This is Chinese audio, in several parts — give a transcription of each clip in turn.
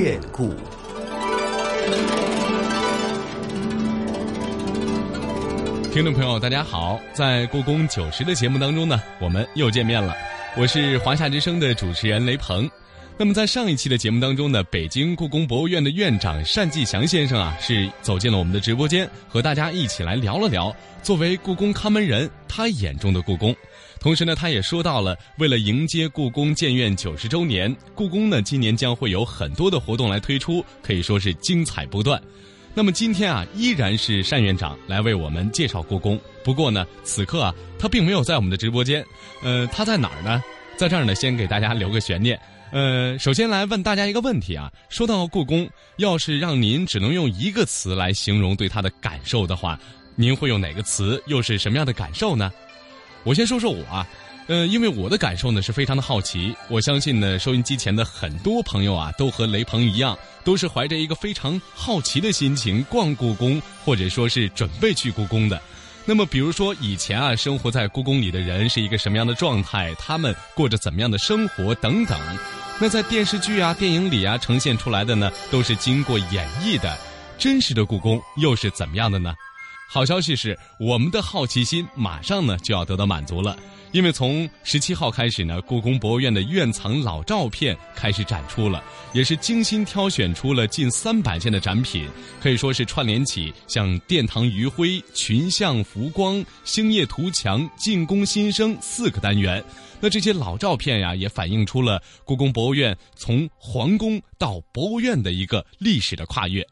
变故。听众朋友，大家好，在故宫九十的节目当中呢，我们又见面了。我是华夏之声的主持人雷鹏。那么在上一期的节目当中呢，北京故宫博物院的院长单霁翔先生啊，是走进了我们的直播间，和大家一起来聊了聊作为故宫看门人他眼中的故宫。同时呢，他也说到了，为了迎接故宫建院九十周年，故宫呢今年将会有很多的活动来推出，可以说是精彩不断。那么今天啊，依然是单院长来为我们介绍故宫。不过呢，此刻啊，他并没有在我们的直播间，呃，他在哪儿呢？在这儿呢，先给大家留个悬念。呃，首先来问大家一个问题啊，说到故宫，要是让您只能用一个词来形容对它的感受的话，您会用哪个词？又是什么样的感受呢？我先说说我啊，呃，因为我的感受呢是非常的好奇，我相信呢，收音机前的很多朋友啊，都和雷鹏一样，都是怀着一个非常好奇的心情逛故宫，或者说是准备去故宫的。那么，比如说以前啊，生活在故宫里的人是一个什么样的状态？他们过着怎么样的生活？等等。那在电视剧啊、电影里啊呈现出来的呢，都是经过演绎的。真实的故宫又是怎么样的呢？好消息是，我们的好奇心马上呢就要得到满足了。因为从十七号开始呢，故宫博物院的院藏老照片开始展出了，也是精心挑选出了近三百件的展品，可以说是串联起像殿堂余晖、群像浮光、星夜图墙、进宫新生四个单元。那这些老照片呀，也反映出了故宫博物院从皇宫到博物院的一个历史的跨越。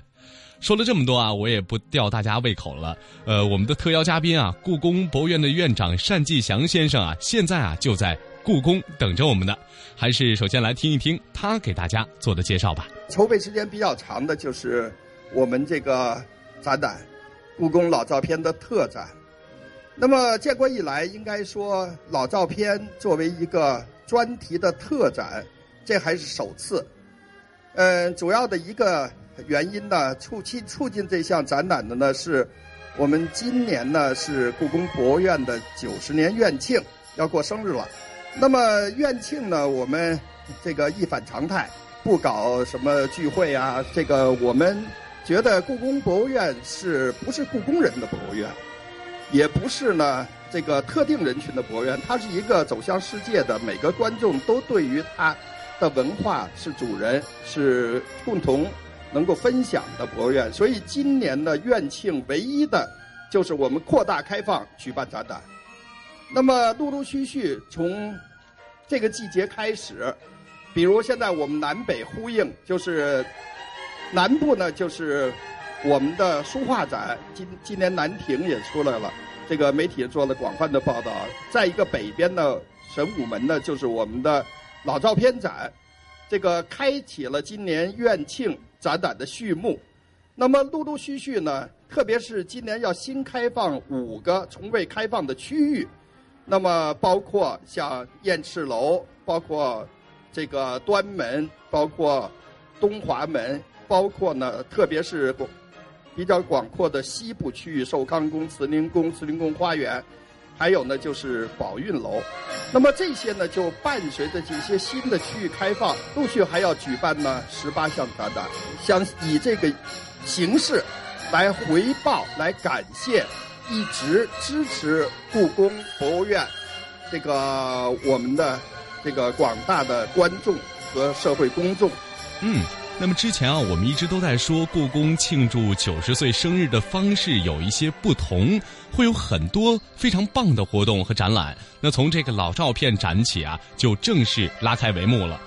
说了这么多啊，我也不吊大家胃口了。呃，我们的特邀嘉宾啊，故宫博物院的院长单霁翔先生啊，现在啊就在故宫等着我们呢。还是首先来听一听他给大家做的介绍吧。筹备时间比较长的就是我们这个展览——故宫老照片的特展。那么建国以来，应该说老照片作为一个专题的特展，这还是首次。嗯，主要的一个。原因呢，促进促进这项展览的呢，是我们今年呢是故宫博物院的九十年院庆，要过生日了。那么院庆呢，我们这个一反常态，不搞什么聚会啊。这个我们觉得故宫博物院是不是故宫人的博物院，也不是呢这个特定人群的博物院，它是一个走向世界的，每个观众都对于它的文化是主人，是共同。能够分享的博物院，所以今年的院庆唯一的，就是我们扩大开放举办展览。那么陆陆续续从这个季节开始，比如现在我们南北呼应，就是南部呢就是我们的书画展，今今年南亭也出来了，这个媒体做了广泛的报道。再一个北边的神武门呢，就是我们的老照片展，这个开启了今年院庆。展览的序幕，那么陆陆续续呢，特别是今年要新开放五个从未开放的区域，那么包括像雁翅楼，包括这个端门，包括东华门，包括呢，特别是广比较广阔的西部区域，寿康宫、慈宁宫、慈宁宫花园。还有呢，就是宝运楼，那么这些呢，就伴随着这些新的区域开放，陆续还要举办呢十八项展览，想以这个形式来回报、来感谢一直支持故宫博物院这个我们的这个广大的观众和社会公众。嗯。那么之前啊，我们一直都在说故宫庆祝九十岁生日的方式有一些不同，会有很多非常棒的活动和展览。那从这个老照片展起啊，就正式拉开帷幕了。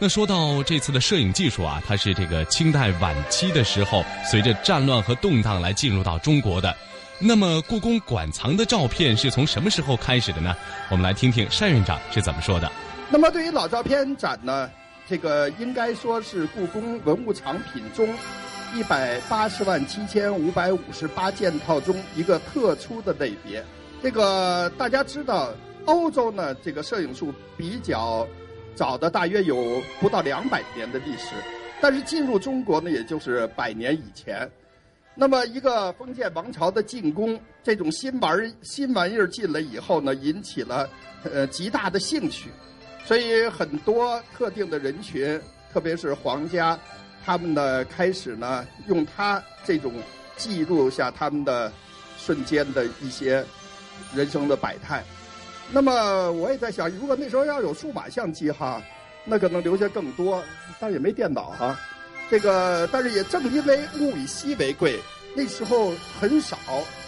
那说到这次的摄影技术啊，它是这个清代晚期的时候，随着战乱和动荡来进入到中国的。那么故宫馆藏的照片是从什么时候开始的呢？我们来听听单院长是怎么说的。那么对于老照片展呢？这个应该说是故宫文物藏品中一百八十万七千五百五十八件套中一个特殊的类别。这个大家知道，欧洲呢，这个摄影术比较早的，大约有不到两百年的历史，但是进入中国呢，也就是百年以前。那么，一个封建王朝的进攻，这种新玩新玩意儿进来以后呢，引起了呃极大的兴趣。所以很多特定的人群，特别是皇家，他们呢开始呢用他这种记录下他们的瞬间的一些人生的百态。那么我也在想，如果那时候要有数码相机哈，那可能留下更多，但也没电脑哈。这个，但是也正因为物以稀为贵，那时候很少，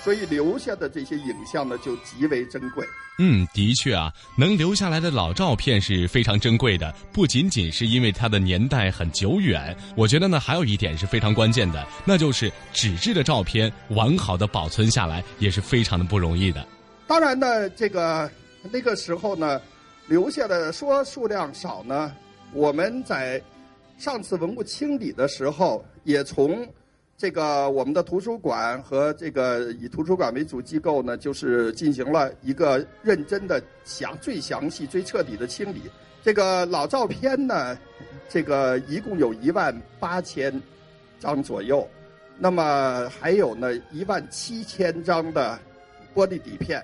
所以留下的这些影像呢就极为珍贵。嗯，的确啊，能留下来的老照片是非常珍贵的，不仅仅是因为它的年代很久远，我觉得呢还有一点是非常关键的，那就是纸质的照片完好的保存下来也是非常的不容易的。当然呢，这个那个时候呢，留下的说数量少呢，我们在。上次文物清理的时候，也从这个我们的图书馆和这个以图书馆为主机构呢，就是进行了一个认真的详、最详细、最彻底的清理。这个老照片呢，这个一共有一万八千张左右，那么还有呢一万七千张的玻璃底片。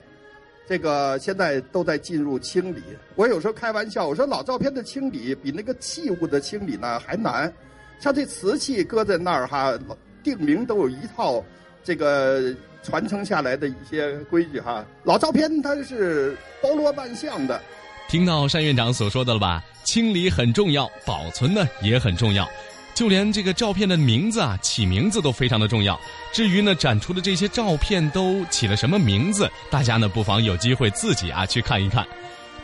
这个现在都在进入清理。我有时候开玩笑，我说老照片的清理比那个器物的清理呢还难。像这瓷器搁在那儿哈，定名都有一套这个传承下来的一些规矩哈。老照片它是包罗万象的。听到单院长所说的了吧？清理很重要，保存呢也很重要。就连这个照片的名字啊，起名字都非常的重要。至于呢，展出的这些照片都起了什么名字，大家呢不妨有机会自己啊去看一看。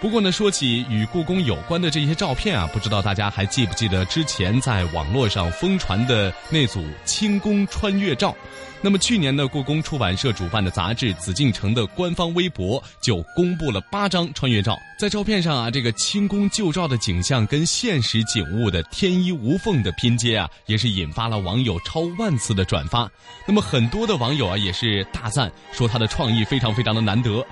不过呢，说起与故宫有关的这些照片啊，不知道大家还记不记得之前在网络上疯传的那组清宫穿越照？那么去年呢，故宫出版社主办的杂志《紫禁城》的官方微博就公布了八张穿越照。在照片上啊，这个清宫旧照的景象跟现实景物的天衣无缝的拼接啊，也是引发了网友超万次的转发。那么很多的网友啊，也是大赞说他的创意非常非常的难得。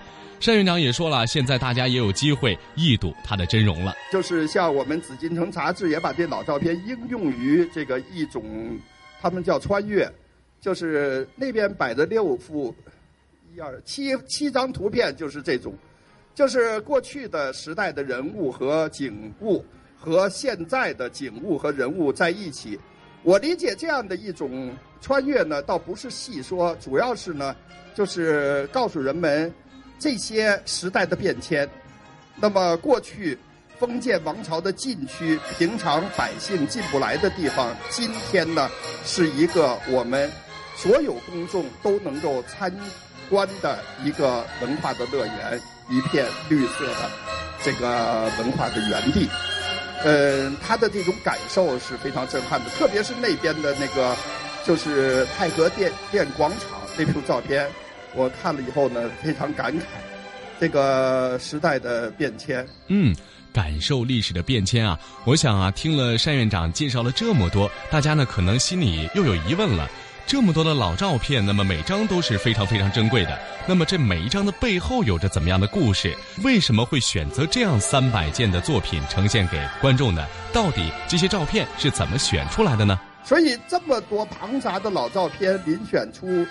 单院长也说了，现在大家也有机会一睹他的真容了。就是像我们《紫禁城》杂志也把这老照片应用于这个一种，他们叫穿越，就是那边摆的六幅，一二七七张图片，就是这种，就是过去的时代的人物和景物和现在的景物和人物在一起。我理解这样的一种穿越呢，倒不是细说，主要是呢，就是告诉人们。这些时代的变迁，那么过去封建王朝的禁区，平常百姓进不来的地方，今天呢是一个我们所有公众都能够参观的一个文化的乐园，一片绿色的这个文化的园地。嗯，他的这种感受是非常震撼的，特别是那边的那个就是太和殿殿广场那幅照片。我看了以后呢，非常感慨，这个时代的变迁。嗯，感受历史的变迁啊！我想啊，听了单院长介绍了这么多，大家呢可能心里又有疑问了：这么多的老照片，那么每张都是非常非常珍贵的，那么这每一张的背后有着怎么样的故事？为什么会选择这样三百件的作品呈现给观众呢？到底这些照片是怎么选出来的呢？所以这么多庞杂的老照片遴选出。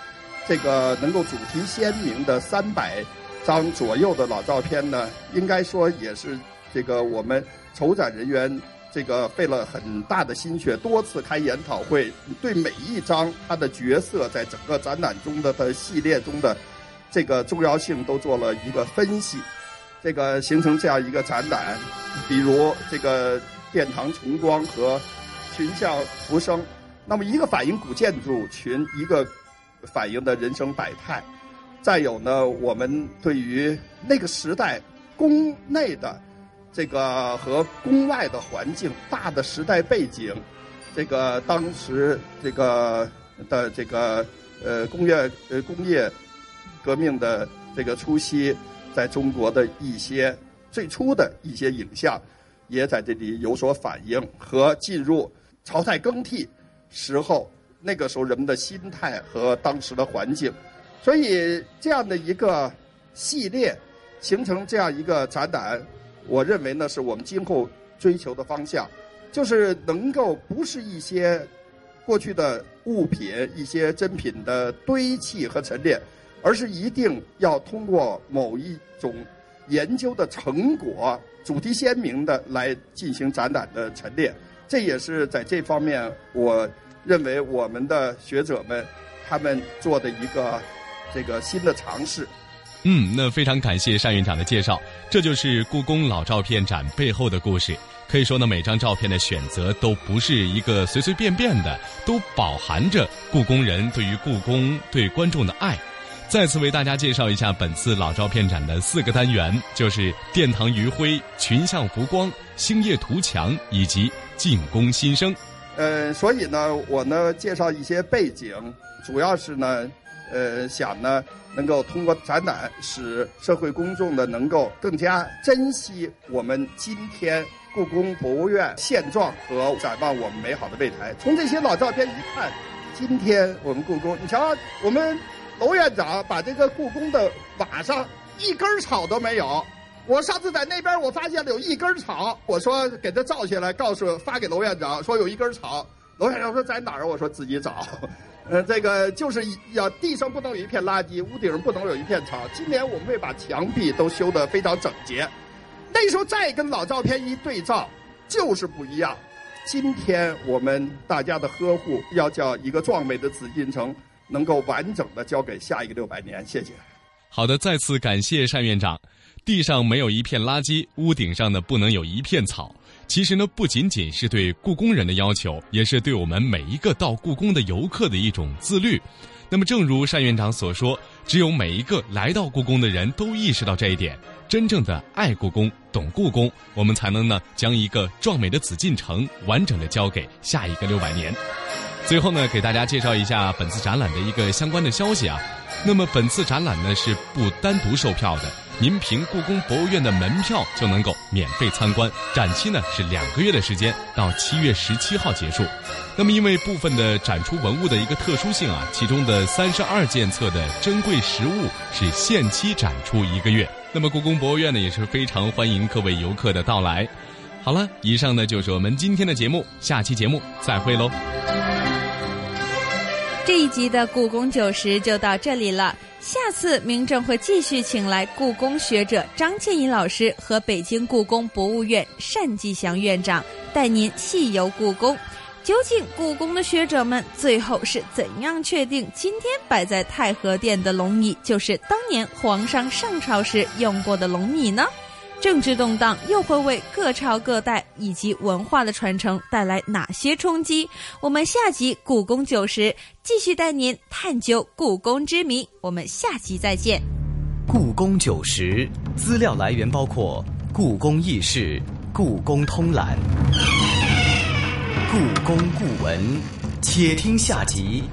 这个能够主题鲜明的三百张左右的老照片呢，应该说也是这个我们筹展人员这个费了很大的心血，多次开研讨会，对每一张它的角色在整个展览中的的系列中的这个重要性都做了一个分析，这个形成这样一个展览。比如这个殿堂重光和群像浮生，那么一个反映古建筑群，一个。反映的人生百态，再有呢，我们对于那个时代宫内的这个和宫外的环境大的时代背景，这个当时这个的这个呃工业呃工业革命的这个初期，在中国的一些最初的一些影像，也在这里有所反映和进入朝代更替时候。那个时候人们的心态和当时的环境，所以这样的一个系列形成这样一个展览，我认为呢是我们今后追求的方向，就是能够不是一些过去的物品、一些珍品的堆砌和陈列，而是一定要通过某一种研究的成果，主题鲜明的来进行展览的陈列。这也是在这方面，我认为我们的学者们他们做的一个这个新的尝试。嗯，那非常感谢单院长的介绍，这就是故宫老照片展背后的故事。可以说呢，每张照片的选择都不是一个随随便便的，都饱含着故宫人对于故宫、对观众的爱。再次为大家介绍一下本次老照片展的四个单元，就是殿堂余晖、群像浮光、星夜图墙以及进宫新生。呃，所以呢，我呢介绍一些背景，主要是呢，呃，想呢能够通过展览使社会公众呢能够更加珍惜我们今天故宫博物院现状和展望我们美好的未来。从这些老照片一看，今天我们故宫，你瞧我们。楼院长把这个故宫的瓦上一根草都没有。我上次在那边，我发现了有一根草，我说给他照下来，告诉发给楼院长，说有一根草。楼院长说在哪儿？我说自己找。呃，这个就是要地上不能有一片垃圾，屋顶不能有一片草。今年我们会把墙壁都修得非常整洁。那时候再跟老照片一对照，就是不一样。今天我们大家的呵护，要叫一个壮美的紫禁城。能够完整的交给下一个六百年，谢谢。好的，再次感谢单院长。地上没有一片垃圾，屋顶上呢不能有一片草。其实呢，不仅仅是对故宫人的要求，也是对我们每一个到故宫的游客的一种自律。那么，正如单院长所说，只有每一个来到故宫的人都意识到这一点，真正的爱故宫、懂故宫，我们才能呢将一个壮美的紫禁城完整的交给下一个六百年。最后呢，给大家介绍一下本次展览的一个相关的消息啊。那么本次展览呢是不单独售票的，您凭故宫博物院的门票就能够免费参观。展期呢是两个月的时间，到七月十七号结束。那么因为部分的展出文物的一个特殊性啊，其中的三十二件册的珍贵实物是限期展出一个月。那么故宫博物院呢也是非常欢迎各位游客的到来。好了，以上呢就是我们今天的节目，下期节目再会喽。这一集的故宫九十就到这里了。下次明正会继续请来故宫学者张建颖老师和北京故宫博物院单霁翔院长，带您细游故宫。究竟故宫的学者们最后是怎样确定今天摆在太和殿的龙椅就是当年皇上上朝时用过的龙椅呢？政治动荡又会为各朝各代以及文化的传承带来哪些冲击？我们下集《故宫九十》继续带您探究故宫之谜。我们下集再见。《故宫九十》资料来源包括《故宫轶事》《故宫通览》《故宫故闻》，且听下集。